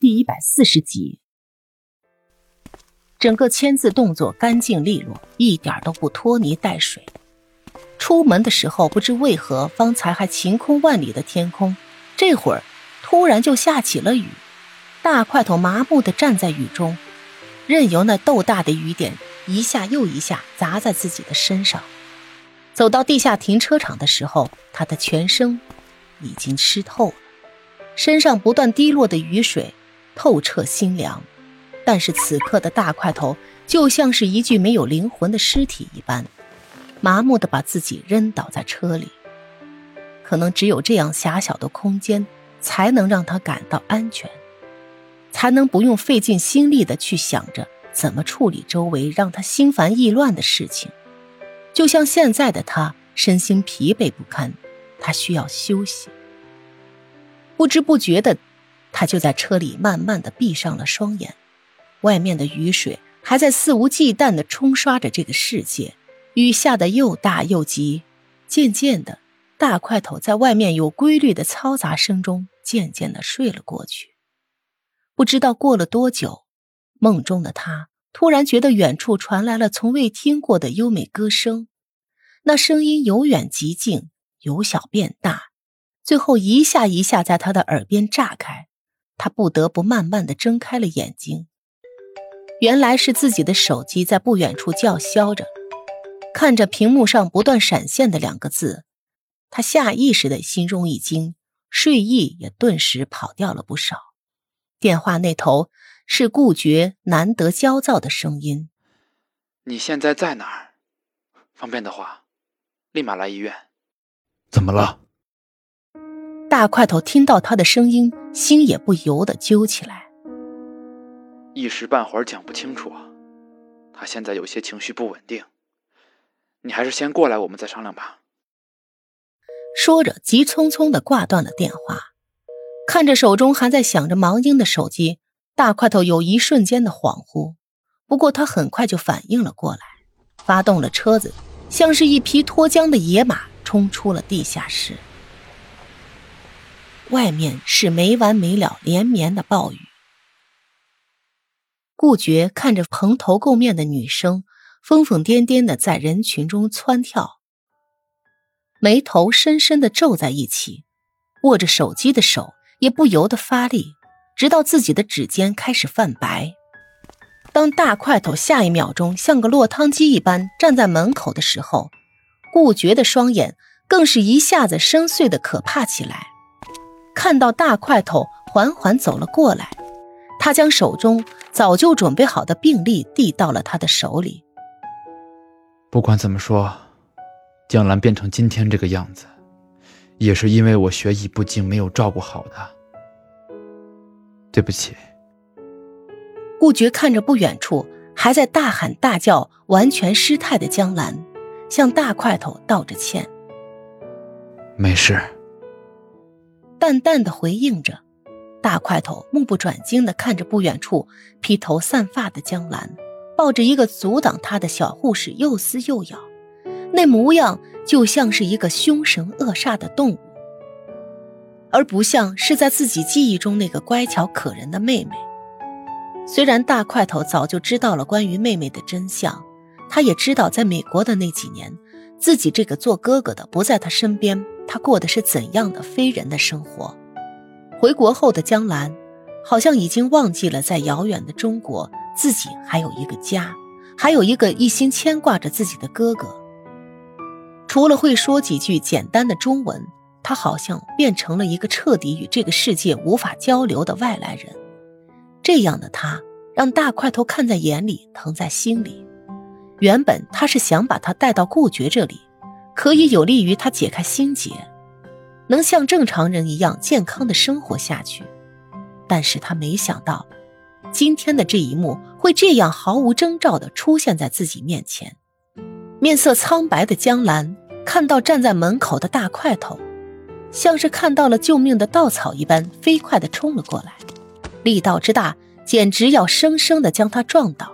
第一百四十集。整个签字动作干净利落，一点都不拖泥带水。出门的时候，不知为何，方才还晴空万里的天空，这会儿突然就下起了雨。大块头麻木的站在雨中，任由那豆大的雨点一下又一下砸在自己的身上。走到地下停车场的时候，他的全身已经湿透了，身上不断滴落的雨水透彻心凉。但是此刻的大块头就像是一具没有灵魂的尸体一般，麻木的把自己扔倒在车里。可能只有这样狭小的空间，才能让他感到安全，才能不用费尽心力的去想着怎么处理周围让他心烦意乱的事情。就像现在的他身心疲惫不堪，他需要休息。不知不觉的，他就在车里慢慢的闭上了双眼。外面的雨水还在肆无忌惮的冲刷着这个世界，雨下的又大又急。渐渐的，大块头在外面有规律的嘈杂声中渐渐的睡了过去。不知道过了多久，梦中的他。突然觉得远处传来了从未听过的优美歌声，那声音由远及近，由小变大，最后一下一下在他的耳边炸开。他不得不慢慢的睁开了眼睛，原来是自己的手机在不远处叫嚣着。看着屏幕上不断闪现的两个字，他下意识的心中一惊，睡意也顿时跑掉了不少。电话那头。是顾觉难得焦躁的声音。你现在在哪儿？方便的话，立马来医院。怎么了？大块头听到他的声音，心也不由得揪起来。一时半会儿讲不清楚，他现在有些情绪不稳定。你还是先过来，我们再商量吧。说着，急匆匆的挂断了电话，看着手中还在响着忙音的手机。大块头有一瞬间的恍惚，不过他很快就反应了过来，发动了车子，像是一匹脱缰的野马冲出了地下室。外面是没完没了、连绵的暴雨。顾觉看着蓬头垢面的女生，疯疯癫癫的在人群中窜跳，眉头深深的皱在一起，握着手机的手也不由得发力。直到自己的指尖开始泛白。当大块头下一秒钟像个落汤鸡一般站在门口的时候，顾觉的双眼更是一下子深邃的可怕起来。看到大块头缓缓走了过来，他将手中早就准备好的病历递到了他的手里。不管怎么说，江兰变成今天这个样子，也是因为我学艺不精，没有照顾好她。对不起。顾觉看着不远处还在大喊大叫、完全失态的江兰，向大块头道着歉。没事。淡淡的回应着，大块头目不转睛的看着不远处披头散发的江兰，抱着一个阻挡他的小护士又撕又咬，那模样就像是一个凶神恶煞的动物。而不像是在自己记忆中那个乖巧可人的妹妹。虽然大块头早就知道了关于妹妹的真相，他也知道在美国的那几年，自己这个做哥哥的不在他身边，他过的是怎样的非人的生活。回国后的江兰，好像已经忘记了在遥远的中国，自己还有一个家，还有一个一心牵挂着自己的哥哥。除了会说几句简单的中文。他好像变成了一个彻底与这个世界无法交流的外来人，这样的他让大块头看在眼里，疼在心里。原本他是想把他带到顾觉这里，可以有利于他解开心结，能像正常人一样健康的生活下去。但是他没想到，今天的这一幕会这样毫无征兆地出现在自己面前。面色苍白的江兰看到站在门口的大块头。像是看到了救命的稻草一般，飞快地冲了过来，力道之大，简直要生生地将他撞倒。